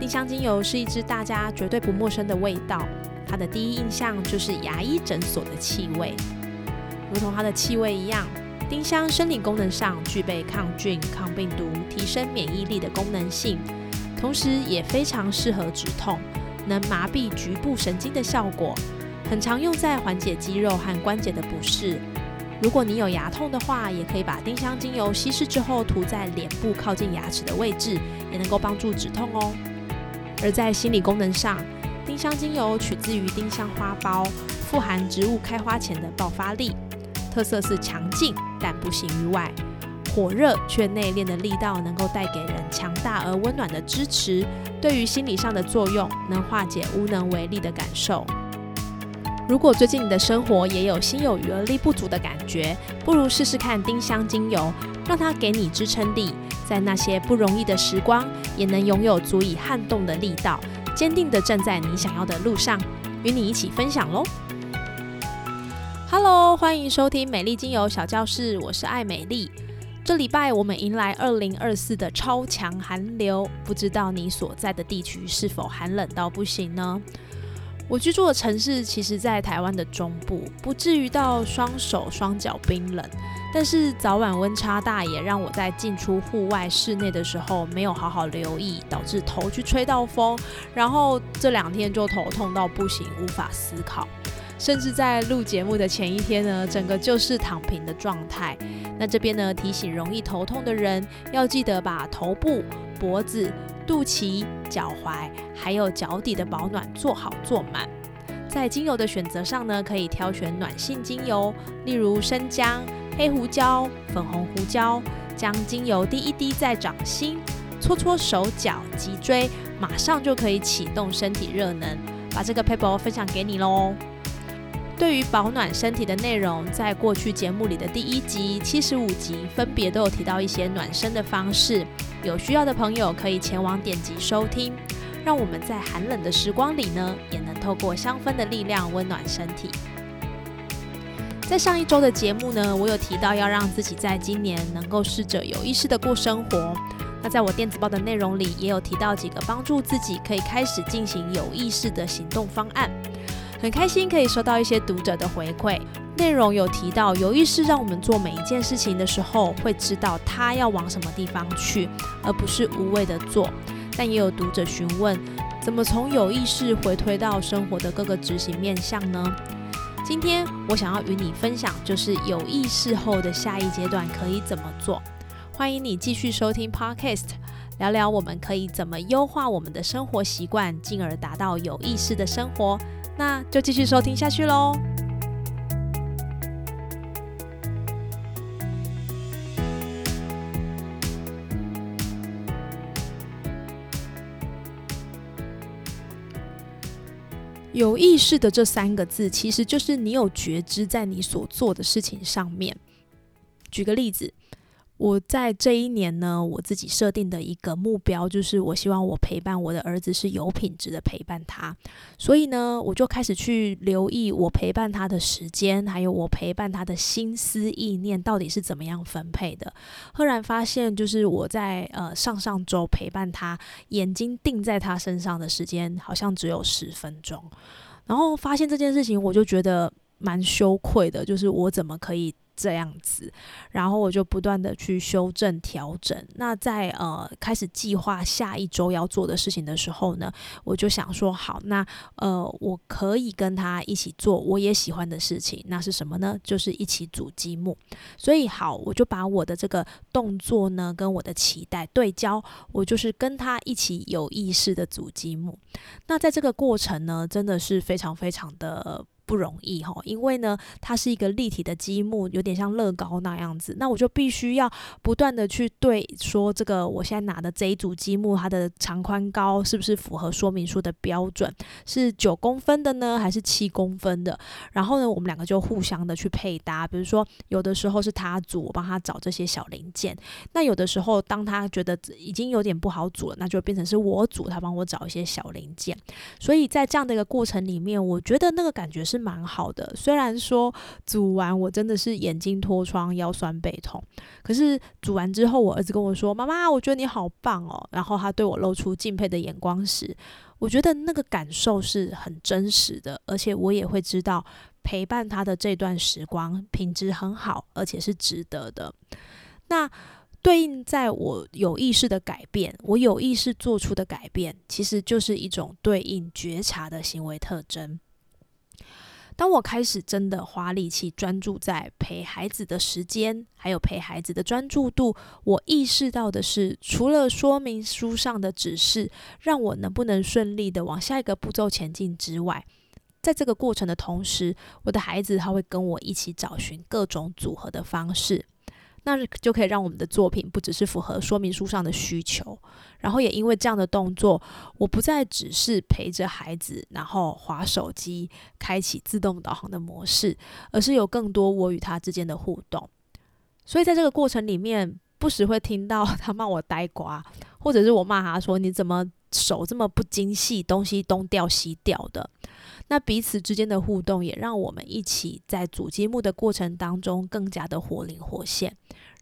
丁香精油是一支大家绝对不陌生的味道，它的第一印象就是牙医诊所的气味。如同它的气味一样，丁香生理功能上具备抗菌、抗病毒、提升免疫力的功能性，同时也非常适合止痛，能麻痹局部神经的效果，很常用在缓解肌肉和关节的不适。如果你有牙痛的话，也可以把丁香精油稀释之后涂在脸部靠近牙齿的位置，也能够帮助止痛哦。而在心理功能上，丁香精油取自于丁香花苞，富含植物开花前的爆发力，特色是强劲但不形于外，火热却内敛的力道能够带给人强大而温暖的支持。对于心理上的作用，能化解无能为力的感受。如果最近你的生活也有心有余而力不足的感觉，不如试试看丁香精油，让它给你支撑力。在那些不容易的时光，也能拥有足以撼动的力道，坚定的站在你想要的路上，与你一起分享喽。Hello，欢迎收听美丽精油小教室，我是爱美丽。这礼拜我们迎来二零二四的超强寒流，不知道你所在的地区是否寒冷到不行呢？我居住的城市其实，在台湾的中部，不至于到双手双脚冰冷，但是早晚温差大，也让我在进出户外室内的时候没有好好留意，导致头去吹到风，然后这两天就头痛到不行，无法思考，甚至在录节目的前一天呢，整个就是躺平的状态。那这边呢，提醒容易头痛的人，要记得把头部、脖子。肚脐、脚踝还有脚底的保暖做好做满。在精油的选择上呢，可以挑选暖性精油，例如生姜、黑胡椒、粉红胡椒，将精油滴一滴在掌心，搓搓手脚、脊椎，马上就可以启动身体热能。把这个 paper 分享给你喽。对于保暖身体的内容，在过去节目里的第一集、七十五集分别都有提到一些暖身的方式，有需要的朋友可以前往点击收听。让我们在寒冷的时光里呢，也能透过香氛的力量温暖身体。在上一周的节目呢，我有提到要让自己在今年能够试着有意识的过生活。那在我电子报的内容里，也有提到几个帮助自己可以开始进行有意识的行动方案。很开心可以收到一些读者的回馈，内容有提到有意识让我们做每一件事情的时候，会知道他要往什么地方去，而不是无谓的做。但也有读者询问，怎么从有意识回推到生活的各个执行面向呢？今天我想要与你分享，就是有意识后的下一阶段可以怎么做。欢迎你继续收听 Podcast，聊聊我们可以怎么优化我们的生活习惯，进而达到有意识的生活。那就继续收听下去喽。有意识的这三个字，其实就是你有觉知在你所做的事情上面。举个例子。我在这一年呢，我自己设定的一个目标就是，我希望我陪伴我的儿子是有品质的陪伴他。所以呢，我就开始去留意我陪伴他的时间，还有我陪伴他的心思意念到底是怎么样分配的。赫然发现，就是我在呃上上周陪伴他，眼睛定在他身上的时间好像只有十分钟。然后发现这件事情，我就觉得蛮羞愧的，就是我怎么可以。这样子，然后我就不断的去修正调整。那在呃开始计划下一周要做的事情的时候呢，我就想说，好，那呃我可以跟他一起做我也喜欢的事情，那是什么呢？就是一起组积木。所以好，我就把我的这个动作呢跟我的期待对焦，我就是跟他一起有意识的组积木。那在这个过程呢，真的是非常非常的。不容易哈，因为呢，它是一个立体的积木，有点像乐高那样子。那我就必须要不断的去对说，这个我现在拿的这一组积木，它的长宽高是不是符合说明书的标准？是九公分的呢，还是七公分的？然后呢，我们两个就互相的去配搭。比如说，有的时候是他组，我帮他找这些小零件；那有的时候，当他觉得已经有点不好组了，那就变成是我组，他帮我找一些小零件。所以在这样的一个过程里面，我觉得那个感觉是蛮好的。虽然说煮完我真的是眼睛脱窗、腰酸背痛，可是煮完之后，我儿子跟我说：“妈妈，我觉得你好棒哦。”然后他对我露出敬佩的眼光时，我觉得那个感受是很真实的，而且我也会知道陪伴他的这段时光品质很好，而且是值得的。那。对应在我有意识的改变，我有意识做出的改变，其实就是一种对应觉察的行为特征。当我开始真的花力气专注在陪孩子的时间，还有陪孩子的专注度，我意识到的是，除了说明书上的指示，让我能不能顺利的往下一个步骤前进之外，在这个过程的同时，我的孩子他会跟我一起找寻各种组合的方式。那就可以让我们的作品不只是符合说明书上的需求，然后也因为这样的动作，我不再只是陪着孩子，然后划手机，开启自动导航的模式，而是有更多我与他之间的互动。所以在这个过程里面，不时会听到 他骂我呆瓜，或者是我骂他说：“你怎么手这么不精细，东西东掉西掉的。”那彼此之间的互动，也让我们一起在组积木的过程当中更加的活灵活现。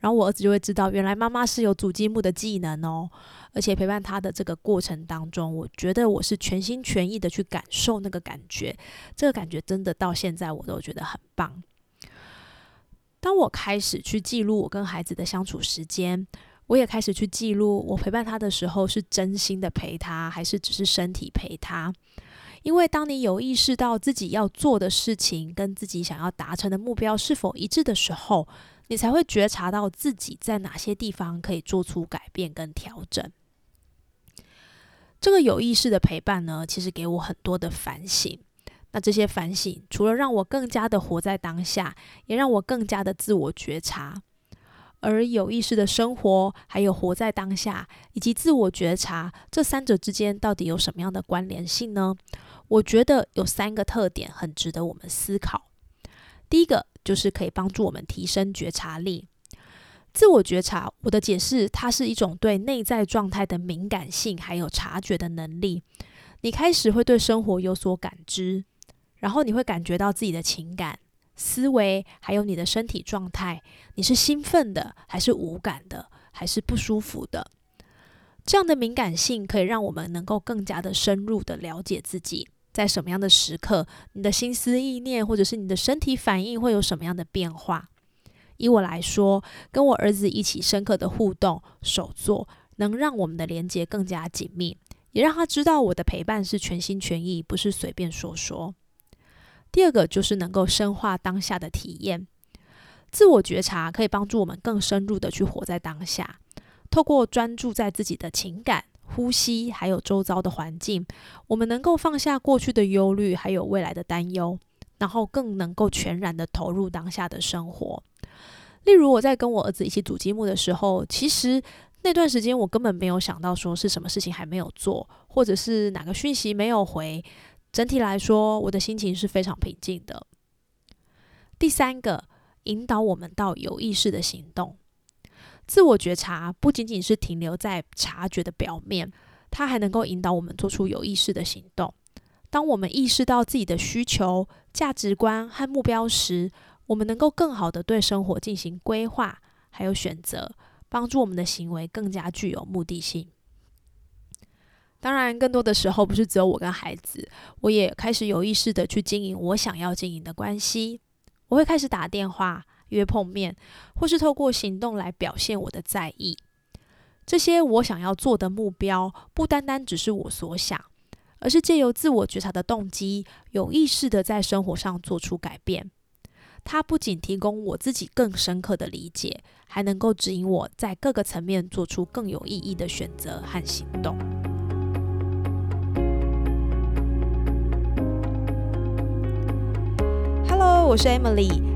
然后我儿子就会知道，原来妈妈是有组积木的技能哦。而且陪伴他的这个过程当中，我觉得我是全心全意的去感受那个感觉。这个感觉真的到现在我都觉得很棒。当我开始去记录我跟孩子的相处时间，我也开始去记录我陪伴他的时候是真心的陪他，还是只是身体陪他。因为当你有意识到自己要做的事情跟自己想要达成的目标是否一致的时候，你才会觉察到自己在哪些地方可以做出改变跟调整。这个有意识的陪伴呢，其实给我很多的反省。那这些反省，除了让我更加的活在当下，也让我更加的自我觉察。而有意识的生活，还有活在当下，以及自我觉察，这三者之间到底有什么样的关联性呢？我觉得有三个特点很值得我们思考。第一个就是可以帮助我们提升觉察力。自我觉察，我的解释，它是一种对内在状态的敏感性，还有察觉的能力。你开始会对生活有所感知，然后你会感觉到自己的情感、思维，还有你的身体状态。你是兴奋的，还是无感的，还是不舒服的？这样的敏感性可以让我们能够更加的深入的了解自己。在什么样的时刻，你的心思意念或者是你的身体反应会有什么样的变化？以我来说，跟我儿子一起深刻的互动、手作，能让我们的连接更加紧密，也让他知道我的陪伴是全心全意，不是随便说说。第二个就是能够深化当下的体验，自我觉察可以帮助我们更深入的去活在当下，透过专注在自己的情感。呼吸，还有周遭的环境，我们能够放下过去的忧虑，还有未来的担忧，然后更能够全然的投入当下的生活。例如，我在跟我儿子一起组积木的时候，其实那段时间我根本没有想到说是什么事情还没有做，或者是哪个讯息没有回。整体来说，我的心情是非常平静的。第三个，引导我们到有意识的行动。自我觉察不仅仅是停留在察觉的表面，它还能够引导我们做出有意识的行动。当我们意识到自己的需求、价值观和目标时，我们能够更好的对生活进行规划，还有选择，帮助我们的行为更加具有目的性。当然，更多的时候不是只有我跟孩子，我也开始有意识的去经营我想要经营的关系。我会开始打电话。约碰面，或是透过行动来表现我的在意。这些我想要做的目标，不单单只是我所想，而是借由自我觉察的动机，有意识的在生活上做出改变。它不仅提供我自己更深刻的理解，还能够指引我在各个层面做出更有意义的选择和行动。我是 Emily。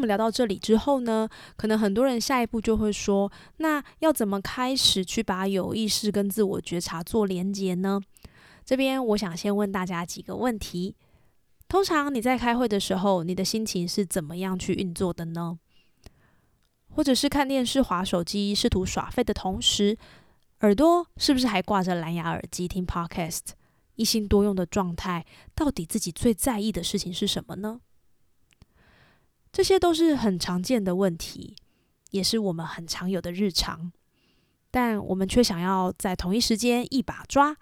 们聊到这里之后呢，可能很多人下一步就会说：“那要怎么开始去把有意识跟自我觉察做连接呢？”这边我想先问大家几个问题：通常你在开会的时候，你的心情是怎么样去运作的呢？或者是看电视、划手机、试图耍废的同时，耳朵是不是还挂着蓝牙耳机听 Podcast？一心多用的状态，到底自己最在意的事情是什么呢？这些都是很常见的问题，也是我们很常有的日常，但我们却想要在同一时间一把抓，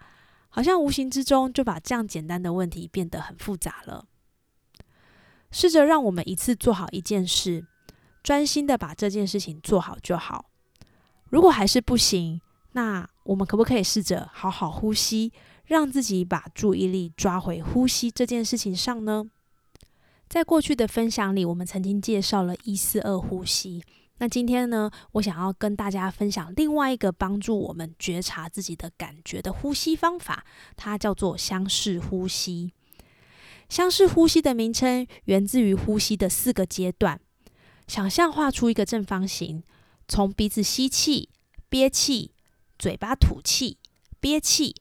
好像无形之中就把这样简单的问题变得很复杂了。试着让我们一次做好一件事，专心的把这件事情做好就好。如果还是不行，那我们可不可以试着好好呼吸，让自己把注意力抓回呼吸这件事情上呢？在过去的分享里，我们曾经介绍了一四二呼吸。那今天呢，我想要跟大家分享另外一个帮助我们觉察自己的感觉的呼吸方法，它叫做相视呼吸。相视呼吸的名称源自于呼吸的四个阶段。想象画出一个正方形，从鼻子吸气、憋气，嘴巴吐气、憋气，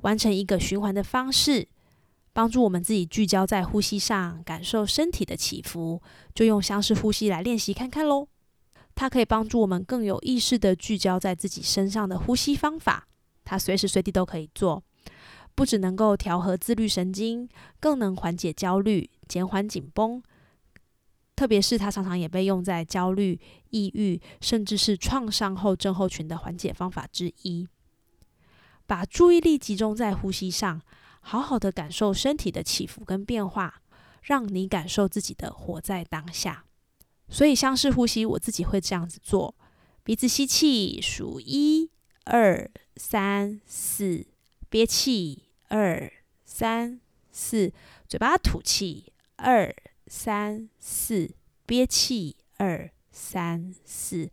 完成一个循环的方式。帮助我们自己聚焦在呼吸上，感受身体的起伏，就用相似呼吸来练习看看喽。它可以帮助我们更有意识的聚焦在自己身上的呼吸方法。它随时随地都可以做，不只能够调和自律神经，更能缓解焦虑、减缓紧绷。特别是它常常也被用在焦虑、抑郁，甚至是创伤后症候群的缓解方法之一。把注意力集中在呼吸上。好好的感受身体的起伏跟变化，让你感受自己的活在当下。所以相似呼吸，我自己会这样子做：鼻子吸气，数一二三四，憋气二三四，嘴巴吐气二三四，憋气二三四。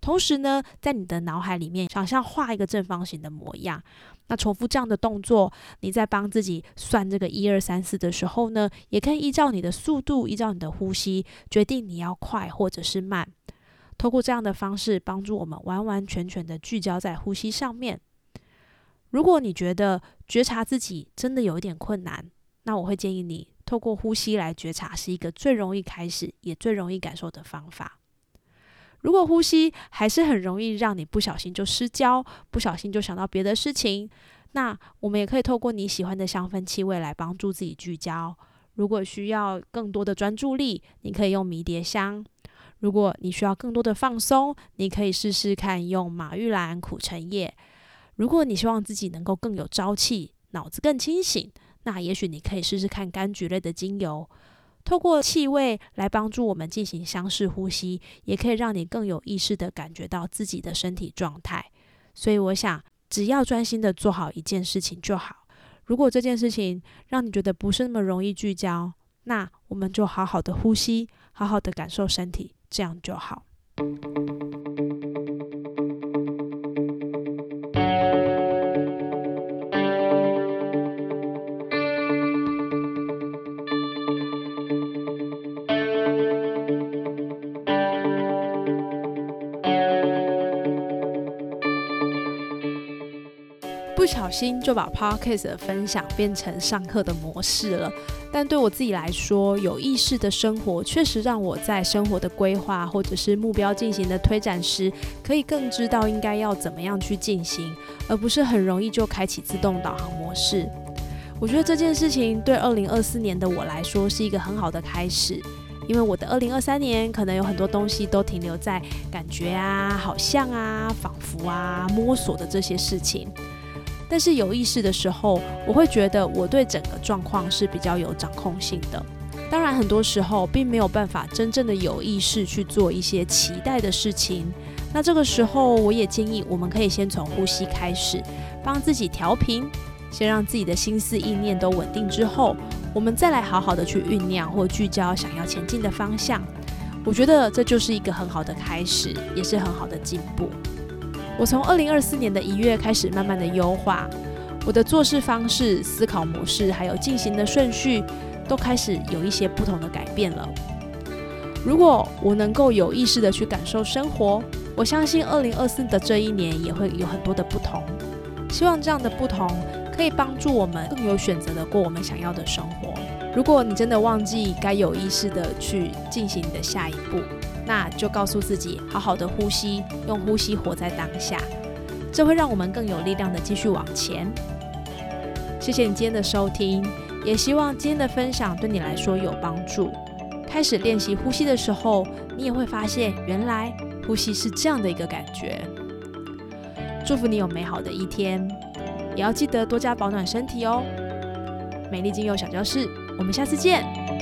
同时呢，在你的脑海里面想象画一个正方形的模样。那重复这样的动作，你在帮自己算这个一二三四的时候呢，也可以依照你的速度，依照你的呼吸，决定你要快或者是慢。透过这样的方式，帮助我们完完全全的聚焦在呼吸上面。如果你觉得觉察自己真的有一点困难，那我会建议你透过呼吸来觉察，是一个最容易开始也最容易感受的方法。如果呼吸还是很容易让你不小心就失焦，不小心就想到别的事情，那我们也可以透过你喜欢的香氛气味来帮助自己聚焦。如果需要更多的专注力，你可以用迷迭香；如果你需要更多的放松，你可以试试看用马玉兰苦橙叶。如果你希望自己能够更有朝气，脑子更清醒，那也许你可以试试看柑橘类的精油，透过气味来帮助我们进行相似呼吸，也可以让你更有意识的感觉到自己的身体状态。所以我想，只要专心的做好一件事情就好。如果这件事情让你觉得不是那么容易聚焦，那我们就好好的呼吸，好好的感受身体，这样就好。小心就把 podcast 的分享变成上课的模式了，但对我自己来说，有意识的生活确实让我在生活的规划或者是目标进行的推展时，可以更知道应该要怎么样去进行，而不是很容易就开启自动导航模式。我觉得这件事情对二零二四年的我来说是一个很好的开始，因为我的二零二三年可能有很多东西都停留在感觉啊、好像啊、仿佛啊、摸索的这些事情。但是有意识的时候，我会觉得我对整个状况是比较有掌控性的。当然，很多时候并没有办法真正的有意识去做一些期待的事情。那这个时候，我也建议我们可以先从呼吸开始，帮自己调平，先让自己的心思意念都稳定之后，我们再来好好的去酝酿或聚焦想要前进的方向。我觉得这就是一个很好的开始，也是很好的进步。我从二零二四年的一月开始，慢慢的优化我的做事方式、思考模式，还有进行的顺序，都开始有一些不同的改变了。如果我能够有意识的去感受生活，我相信二零二四的这一年也会有很多的不同。希望这样的不同可以帮助我们更有选择的过我们想要的生活。如果你真的忘记该有意识的去进行你的下一步。那就告诉自己，好好的呼吸，用呼吸活在当下，这会让我们更有力量的继续往前。谢谢你今天的收听，也希望今天的分享对你来说有帮助。开始练习呼吸的时候，你也会发现，原来呼吸是这样的一个感觉。祝福你有美好的一天，也要记得多加保暖身体哦。美丽精油小教室，我们下次见。